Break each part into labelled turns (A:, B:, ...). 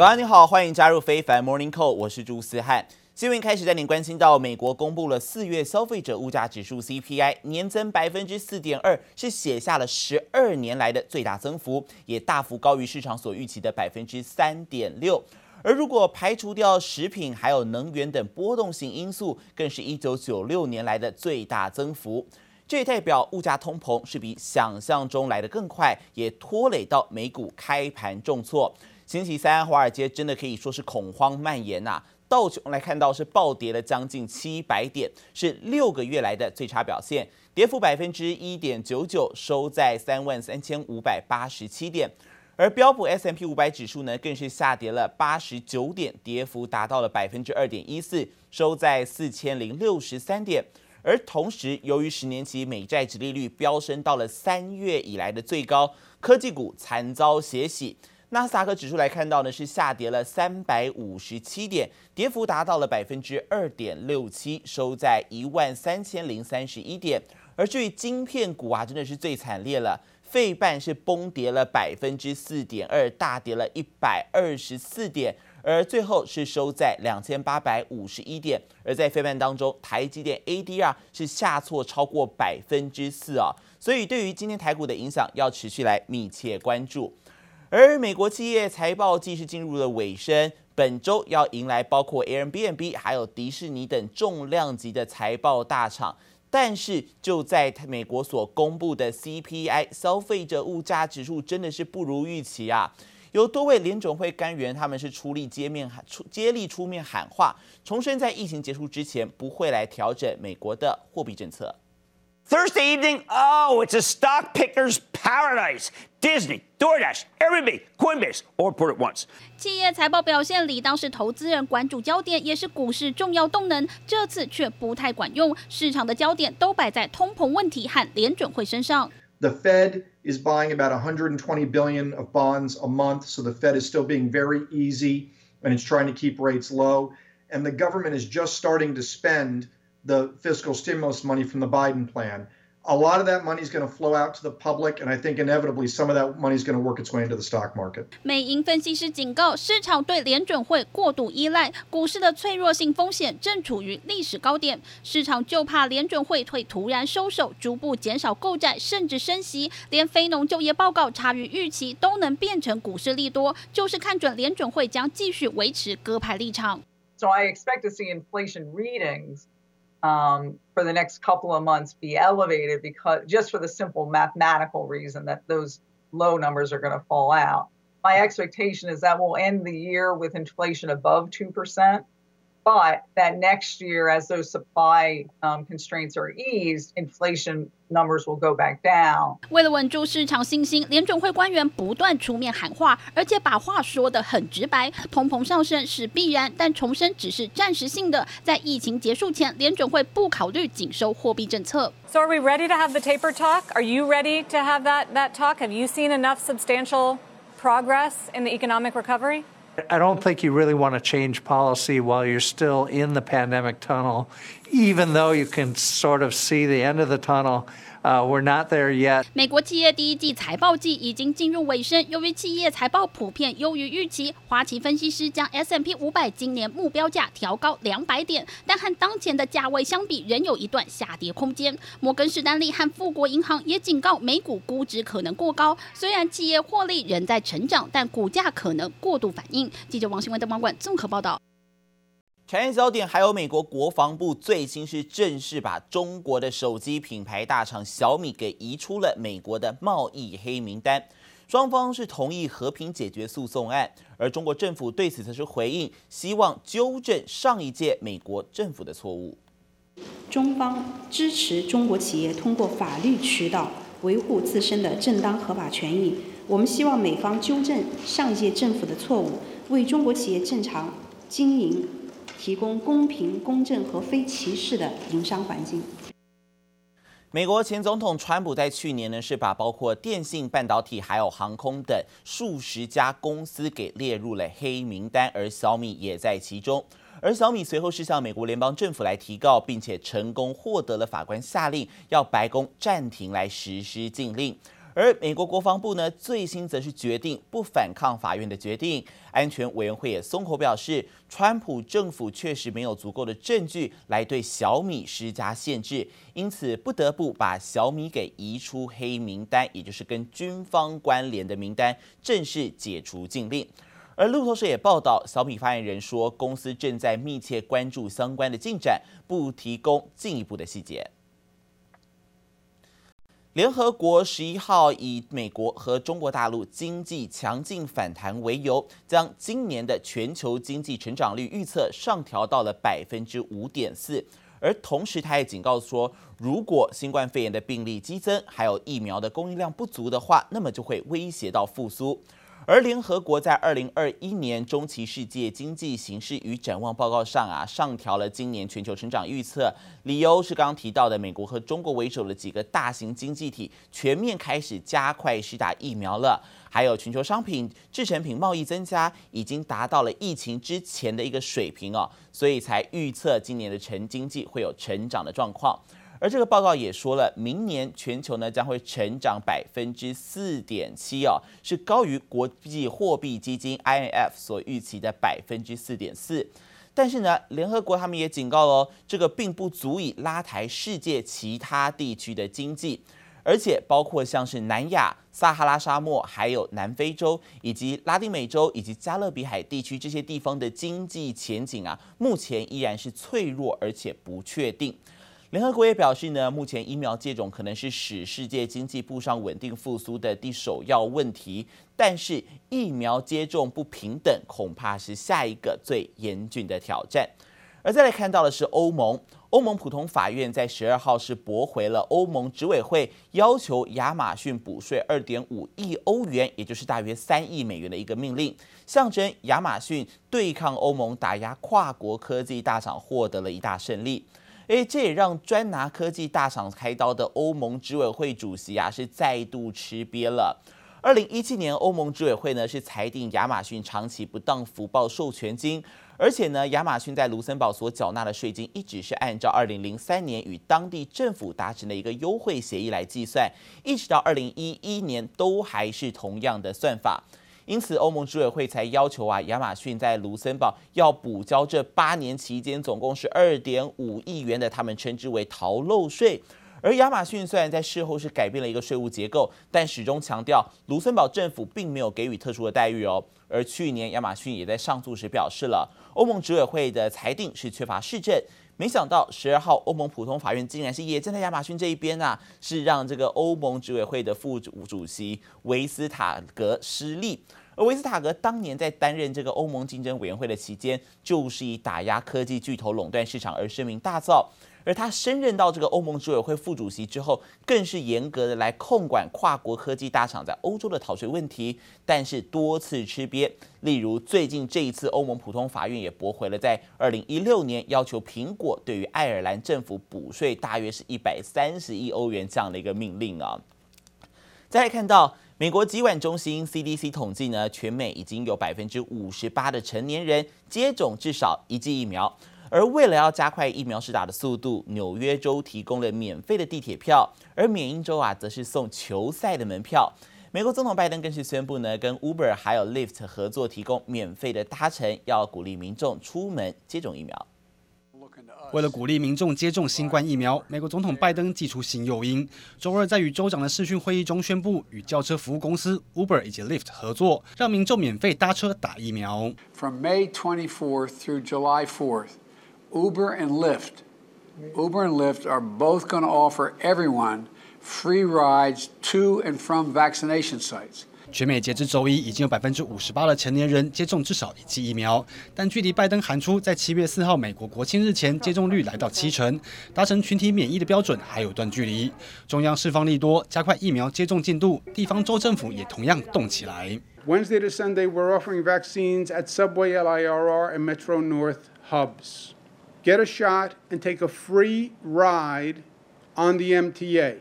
A: 早安，你好，欢迎加入非凡 Morning Call，我是朱思翰。新闻开始带您关心到，美国公布了四月消费者物价指数 CPI 年增百分之四点二，是写下了十二年来的最大增幅，也大幅高于市场所预期的百分之三点六。而如果排除掉食品还有能源等波动性因素，更是一九九六年来的最大增幅。这也代表物价通膨是比想象中来得更快，也拖累到美股开盘重挫。星期三，华尔街真的可以说是恐慌蔓延呐、啊。道琼来看到是暴跌了将近七百点，是六个月来的最差表现，跌幅百分之一点九九，收在三万三千五百八十七点。而标普 S M P 五百指数呢，更是下跌了八十九点，跌幅达到了百分之二点一四，收在四千零六十三点。而同时，由于十年期美债殖利率飙升到了三月以来的最高，科技股惨遭血洗。纳斯达克指数来看到呢，是下跌了三百五十七点，跌幅达到了百分之二点六七，收在一万三千零三十一点。而至于晶片股啊，真的是最惨烈了，费半是崩跌了百分之四点二，大跌了一百二十四点，而最后是收在两千八百五十一点。而在费半当中，台积电 ADR 是下挫超过百分之四啊，所以对于今天台股的影响，要持续来密切关注。而美国企业财报季是进入了尾声，本周要迎来包括 Airbnb 还有迪士尼等重量级的财报大厂。但是就在美国所公布的 CPI 消费者物价指数真的是不如预期啊！有多位联准会官员他们是出力接面喊出接力出面喊话，重申在疫情结束之前不会来调整美国的货币政策。
B: Thursday evening, oh, it's a stock picker's paradise. Disney, DoorDash, Airbnb, Coinbase, all put at once.
C: 企业财报表现理当是投资人关注焦点，也是股市重要动能，这次却不太管用。市场的焦点都摆在通膨问题和联准会身上。
D: The Fed is buying about 120 billion of bonds a month, so the Fed is still being very easy and it's trying to keep rates low. And the government is just starting to spend the fiscal stimulus money from the Biden plan. A lot of that money is going to flow out to the public, and I think inevitably some of that money is going to work its way into the stock market.
C: 美银分析师警告，市场对联准会过度依赖，股市的脆弱性风险正处于历史高点。市场就怕联准会会突然收手，逐步减少购债，甚至升息。连非农就业报告差于预期，都能变成股市利多，就是看准联准会将继续维持鸽派立场。
E: So I expect to see inflation readings. Um, for the next couple of months be elevated because just for the simple mathematical reason that those low numbers are going to fall out. My expectation is that we'll end the year with inflation above 2% But that next year, as those supply um, constraints are eased, inflation numbers will go back down.
C: 为了稳住市场信心，联准会官员不断出面喊话，而且把话说得很直白。通膨上升是必然，但重申只是暂时性的。在疫情结束前，联准会不考虑紧收货币政策。
F: So are we ready to have the taper talk? Are you ready to have that that talk? Have you seen enough substantial progress in the economic recovery?
G: I don't think you really want to change policy while you're still in the pandemic tunnel, even though you can sort of see the end of the tunnel, we're not there yet.
C: 美国企业第一季财报季已经进入尾声，由于企业财报普遍优于预期，花旗分析师将 S M P 五百今年目标价调高两百点，但和当前的价位相比，仍有一段下跌空间。摩根士丹利和富国银行也警告，美股估值可能过高。虽然企业获利仍在成长，但股价可能过度反应。记者王新文、邓宝冠综合报道。
A: 产业焦点还有美国国防部最新是正式把中国的手机品牌大厂小米给移出了美国的贸易黑名单，双方是同意和平解决诉讼案，而中国政府对此则是回应，希望纠正上一届美国政府的错误。
H: 中方支持中国企业通过法律渠道维护自身的正当合法权益，我们希望美方纠正上一届政府的错误，为中国企业正常经营。提供公平、公正和非歧视的营商环境。
A: 美国前总统川普在去年呢，是把包括电信、半导体还有航空等数十家公司给列入了黑名单，而小米也在其中。而小米随后是向美国联邦政府来提告，并且成功获得了法官下令，要白宫暂停来实施禁令。而美国国防部呢，最新则是决定不反抗法院的决定。安全委员会也松口表示，川普政府确实没有足够的证据来对小米施加限制，因此不得不把小米给移出黑名单，也就是跟军方关联的名单，正式解除禁令。而路透社也报道，小米发言人说，公司正在密切关注相关的进展，不提供进一步的细节。联合国十一号以美国和中国大陆经济强劲反弹为由，将今年的全球经济成长率预测上调到了百分之五点四，而同时他也警告说，如果新冠肺炎的病例激增，还有疫苗的供应量不足的话，那么就会威胁到复苏。而联合国在二零二一年中期世界经济形势与展望报告上啊，上调了今年全球成长预测，理由是刚刚提到的美国和中国为首的几个大型经济体全面开始加快施打疫苗了，还有全球商品制成品贸易增加已经达到了疫情之前的一个水平哦，所以才预测今年的成经济会有成长的状况。而这个报告也说了，明年全球呢将会成长百分之四点七哦，是高于国际货币基金 IMF 所预期的百分之四点四。但是呢，联合国他们也警告哦，这个并不足以拉抬世界其他地区的经济，而且包括像是南亚、撒哈拉沙漠、还有南非洲以及拉丁美洲以及加勒比海地区这些地方的经济前景啊，目前依然是脆弱而且不确定。联合国也表示呢，目前疫苗接种可能是使世界经济步上稳定复苏的第首要问题，但是疫苗接种不平等恐怕是下一个最严峻的挑战。而再来看到的是欧盟，欧盟普通法院在十二号是驳回了欧盟执委会要求亚马逊补税二点五亿欧元，也就是大约三亿美元的一个命令，象征亚马逊对抗欧盟打压跨国科技大厂获得了一大胜利。诶，这也让专拿科技大厂开刀的欧盟执委会主席啊，是再度吃瘪了。二零一七年，欧盟执委会呢是裁定亚马逊长期不当福报授权金，而且呢，亚马逊在卢森堡所缴纳的税金一直是按照二零零三年与当地政府达成的一个优惠协议来计算，一直到二零一一年都还是同样的算法。因此，欧盟执委会才要求啊，亚马逊在卢森堡要补交这八年期间总共是二点五亿元的，他们称之为逃漏税。而亚马逊虽然在事后是改变了一个税务结构，但始终强调卢森堡政府并没有给予特殊的待遇哦。而去年亚马逊也在上诉时表示了，欧盟执委会的裁定是缺乏事证。没想到十二号欧盟普通法院竟然是也站在亚马逊这一边啊，是让这个欧盟执委会的副主主席维斯塔格失利。而维斯塔格当年在担任这个欧盟竞争委员会的期间，就是以打压科技巨头垄断市场而声名大噪。而他升任到这个欧盟执委会副主席之后，更是严格的来控管跨国科技大厂在欧洲的逃税问题，但是多次吃瘪。例如最近这一次，欧盟普通法院也驳回了在二零一六年要求苹果对于爱尔兰政府补税大约是一百三十亿欧元这样的一个命令啊。再来看到美国疾管中心 CDC 统计呢，全美已经有百分之五十八的成年人接种至少一剂疫苗。而为了要加快疫苗施打的速度，纽约州提供了免费的地铁票，而缅因州啊则是送球赛的门票。美国总统拜登更是宣布呢，跟 Uber 还有 Lyft 合作，提供免费的搭乘，要鼓励民众出门接种疫苗。
I: 为了鼓励民众接种新冠疫苗，美国总统拜登祭出新诱因，周二在与州长的视讯会议中宣布，与轿车服务公司 Uber 以及 Lyft 合作，让民众免费搭车打疫苗。
J: From May 24th through July 4th. Uber and Lyft, Uber and Lyft are both going to offer everyone free rides to and from vaccination sites.
I: 全美截至周一，已经有百分之五十八的成年人接种至少一剂疫苗，但距离拜登喊出在七月四号美国国庆日前接种率来到七成，达成群体免疫的标准还有段距离。中央释放利多，加快疫苗接种进度，地方州政府也同样动起来。
J: Wednesday to Sunday, we're offering vaccines at Subway, LIRR, and Metro North hubs. Get a shot and take a free ride on the MTA。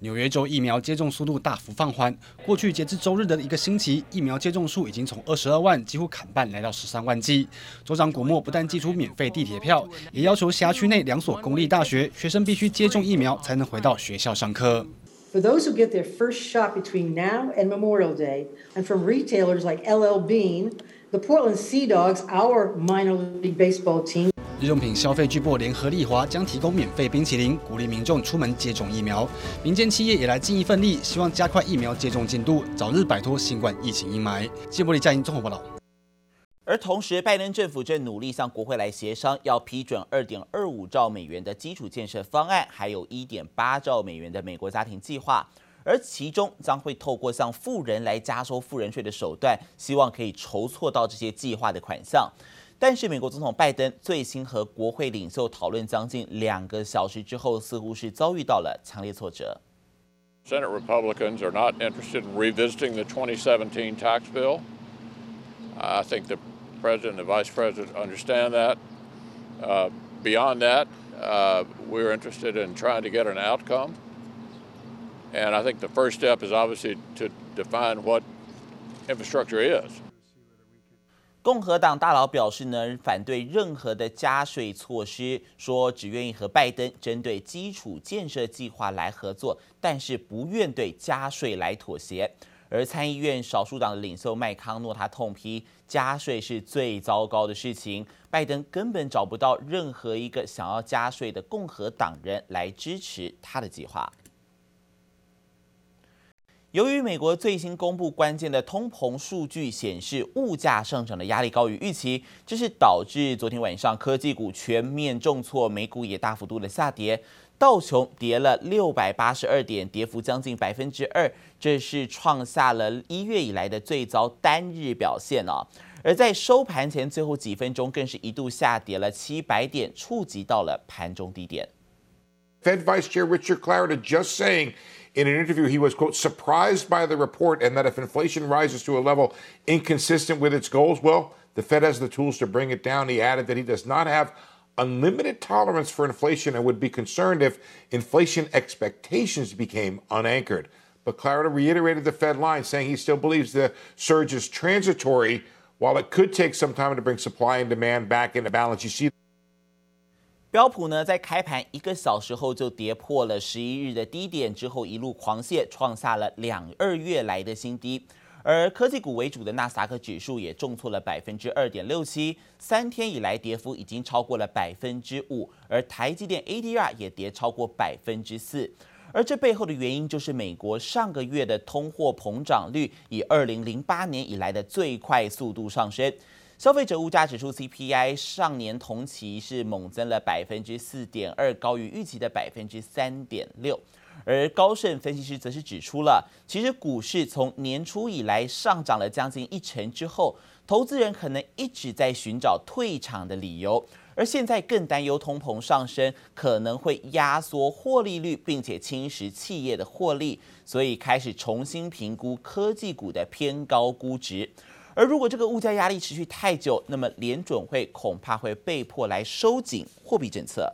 I: 纽约州疫苗接种速度大幅放缓，过去截至周日的一个星期，疫苗接种数已经从二十二万几乎砍半，来到十三万剂。州长古默不但寄出免费地铁票，也要求辖区内两所公立大学学生必须接种疫苗才能回到学校上课。
K: For those who get their first shot between now and Memorial Day, and from retailers like LL Bean, the Portland Sea Dogs, our minor league baseball team.
I: 日用品消费巨擘联合利华将提供免费冰淇淋，鼓励民众出门接种疫苗。民间企业也来尽一份力，希望加快疫苗接种进度，早日摆脱新冠疫情阴霾。记者李佳莹综合报道。
A: 而同时，拜登政府正努力向国会来协商，要批准二点二五兆美元的基础建设方案，还有一点八兆美元的美国家庭计划。而其中将会透过向富人来加收富人税的手段，希望可以筹措到这些计划的款项。但是，美国总统拜登最新和国会领袖讨论将近两个小时之后，似乎是遭遇到了强烈挫折。
L: Senate Republicans are not interested in revisiting the 2017 tax bill. I think the president and the vice president understand that. Uh, beyond that, uh, we're interested in trying to get an outcome. And I think the first step is obviously to define what infrastructure is.
A: 共和党大佬表示呢，反对任何的加税措施，说只愿意和拜登针对基础建设计划来合作，但是不愿对加税来妥协。而参议院少数党的领袖麦康诺他痛批加税是最糟糕的事情，拜登根本找不到任何一个想要加税的共和党人来支持他的计划。由于美国最新公布关键的通膨数据显示，物价上涨的压力高于预期，这是导致昨天晚上科技股全面重挫，美股也大幅度的下跌，道琼跌了六百八十二点，跌幅将近百分之二，这是创下了一月以来的最糟单日表现哦。而在收盘前最后几分钟，更是一度下跌了七百点，触及到了盘中低点。
M: Fed Vice Chair Richard Clarida just saying. In an interview, he was, quote, surprised by the report and that if inflation rises to a level inconsistent with its goals, well, the Fed has the tools to bring it down. He added that he does not have unlimited tolerance for inflation and would be concerned if inflation expectations became unanchored. But Clarida reiterated the Fed line, saying he still believes the surge is transitory, while it could take some time to bring supply and demand back into balance. You see.
A: 标普呢，在开盘一个小时后就跌破了十一日的低点，之后一路狂泻，创下了两二月来的新低。而科技股为主的纳斯达克指数也重挫了百分之二点六七，三天以来跌幅已经超过了百分之五。而台积电 ADR 也跌超过百分之四。而这背后的原因就是美国上个月的通货膨胀率以二零零八年以来的最快速度上升。消费者物价指数 CPI 上年同期是猛增了百分之四点二，高于预期的百分之三点六。而高盛分析师则是指出了，其实股市从年初以来上涨了将近一成之后，投资人可能一直在寻找退场的理由，而现在更担忧通膨上升可能会压缩获利率，并且侵蚀企业的获利，所以开始重新评估科技股的偏高估值。而如果这个物价压力持续太久，那么联准会恐怕会被迫来收紧货币政策。